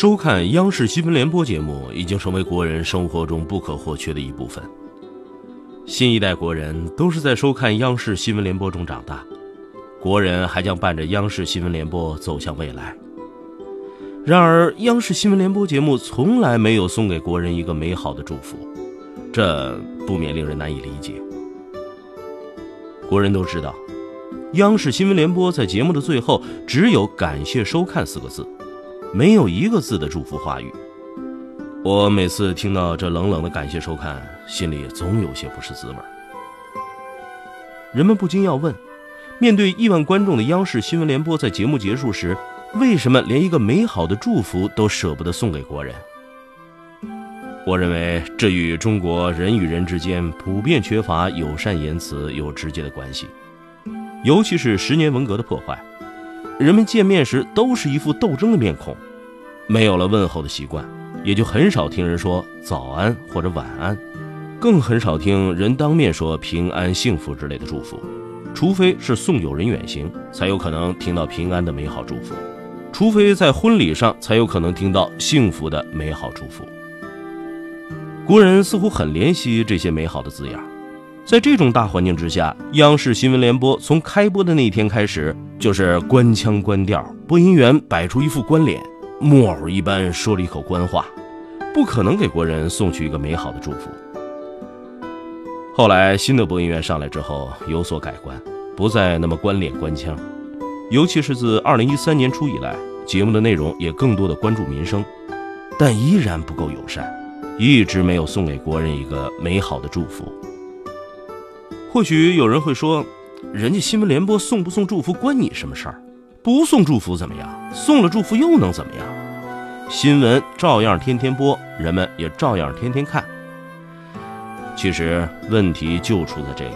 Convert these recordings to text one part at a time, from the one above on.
收看央视新闻联播节目已经成为国人生活中不可或缺的一部分。新一代国人都是在收看央视新闻联播中长大，国人还将伴着央视新闻联播走向未来。然而，央视新闻联播节目从来没有送给国人一个美好的祝福，这不免令人难以理解。国人都知道，央视新闻联播在节目的最后只有“感谢收看”四个字。没有一个字的祝福话语，我每次听到这冷冷的感谢收看，心里总有些不是滋味。人们不禁要问：面对亿万观众的央视新闻联播，在节目结束时，为什么连一个美好的祝福都舍不得送给国人？我认为这与中国人与人之间普遍缺乏友善言辞有直接的关系，尤其是十年文革的破坏。人们见面时都是一副斗争的面孔，没有了问候的习惯，也就很少听人说早安或者晚安，更很少听人当面说平安幸福之类的祝福，除非是送友人远行，才有可能听到平安的美好祝福；除非在婚礼上，才有可能听到幸福的美好祝福。国人似乎很怜惜这些美好的字眼。在这种大环境之下，央视新闻联播从开播的那天开始，就是官腔官调，播音员摆出一副官脸，木偶一般说了一口官话，不可能给国人送去一个美好的祝福。后来新的播音员上来之后有所改观，不再那么官脸官腔，尤其是自二零一三年初以来，节目的内容也更多的关注民生，但依然不够友善，一直没有送给国人一个美好的祝福。或许有人会说，人家新闻联播送不送祝福关你什么事儿？不送祝福怎么样？送了祝福又能怎么样？新闻照样天天播，人们也照样天天看。其实问题就出在这里。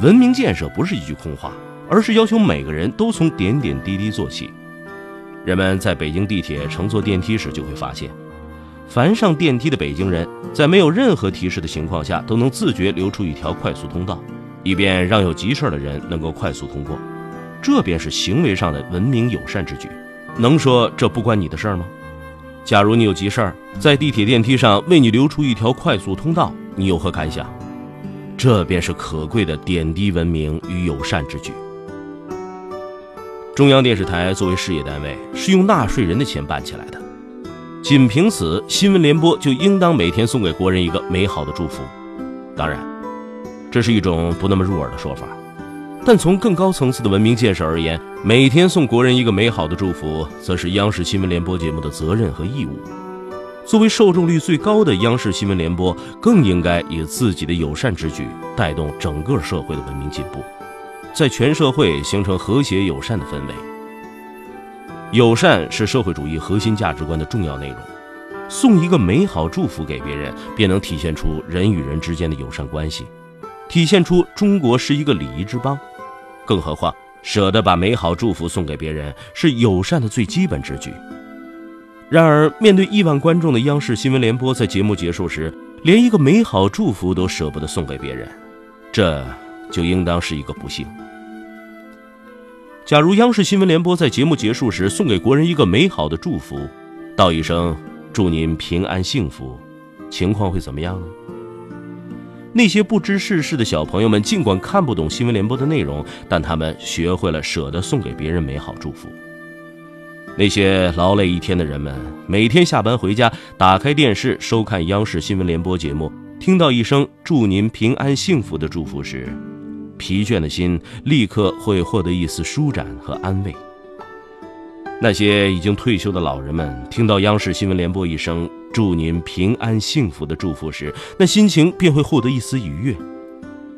文明建设不是一句空话，而是要求每个人都从点点滴滴做起。人们在北京地铁乘坐电梯时就会发现。凡上电梯的北京人，在没有任何提示的情况下，都能自觉留出一条快速通道，以便让有急事的人能够快速通过。这便是行为上的文明友善之举。能说这不关你的事儿吗？假如你有急事儿，在地铁电梯上为你留出一条快速通道，你有何感想？这便是可贵的点滴文明与友善之举。中央电视台作为事业单位，是用纳税人的钱办起来的。仅凭此，新闻联播就应当每天送给国人一个美好的祝福。当然，这是一种不那么入耳的说法，但从更高层次的文明建设而言，每天送国人一个美好的祝福，则是央视新闻联播节目的责任和义务。作为受众率最高的央视新闻联播，更应该以自己的友善之举，带动整个社会的文明进步，在全社会形成和谐友善的氛围。友善是社会主义核心价值观的重要内容，送一个美好祝福给别人，便能体现出人与人之间的友善关系，体现出中国是一个礼仪之邦。更何况，舍得把美好祝福送给别人，是友善的最基本之举。然而，面对亿万观众的央视新闻联播，在节目结束时，连一个美好祝福都舍不得送给别人，这就应当是一个不幸。假如央视新闻联播在节目结束时送给国人一个美好的祝福，道一声“祝您平安幸福”，情况会怎么样呢？那些不知世事的小朋友们，尽管看不懂新闻联播的内容，但他们学会了舍得送给别人美好祝福。那些劳累一天的人们，每天下班回家，打开电视收看央视新闻联播节目，听到一声“祝您平安幸福”的祝福时，疲倦的心立刻会获得一丝舒展和安慰。那些已经退休的老人们听到央视新闻联播一声“祝您平安幸福”的祝福时，那心情便会获得一丝愉悦。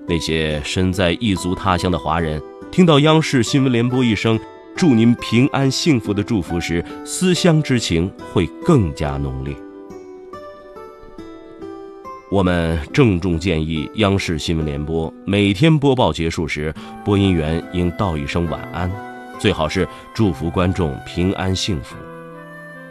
那些身在异族他乡的华人听到央视新闻联播一声祝您平安幸福的祝福时，思乡之情会更加浓烈。我们郑重建议央视新闻联播每天播报结束时，播音员应道一声晚安，最好是祝福观众平安幸福。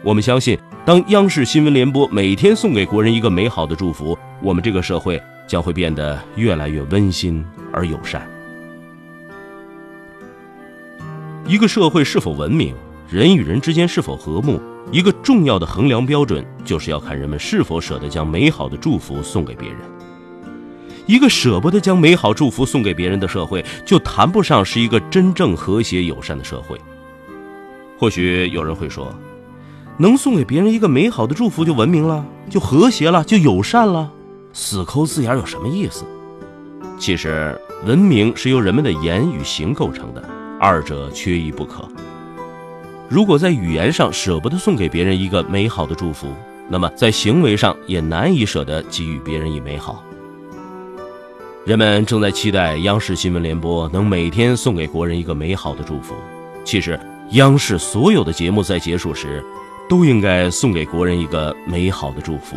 我们相信，当央视新闻联播每天送给国人一个美好的祝福，我们这个社会将会变得越来越温馨而友善。一个社会是否文明，人与人之间是否和睦？一个重要的衡量标准，就是要看人们是否舍得将美好的祝福送给别人。一个舍不得将美好祝福送给别人的社会，就谈不上是一个真正和谐友善的社会。或许有人会说，能送给别人一个美好的祝福就文明了，就和谐了，就友善了？死抠字眼有什么意思？其实，文明是由人们的言与行构成的，二者缺一不可。如果在语言上舍不得送给别人一个美好的祝福，那么在行为上也难以舍得给予别人以美好。人们正在期待央视新闻联播能每天送给国人一个美好的祝福。其实，央视所有的节目在结束时，都应该送给国人一个美好的祝福。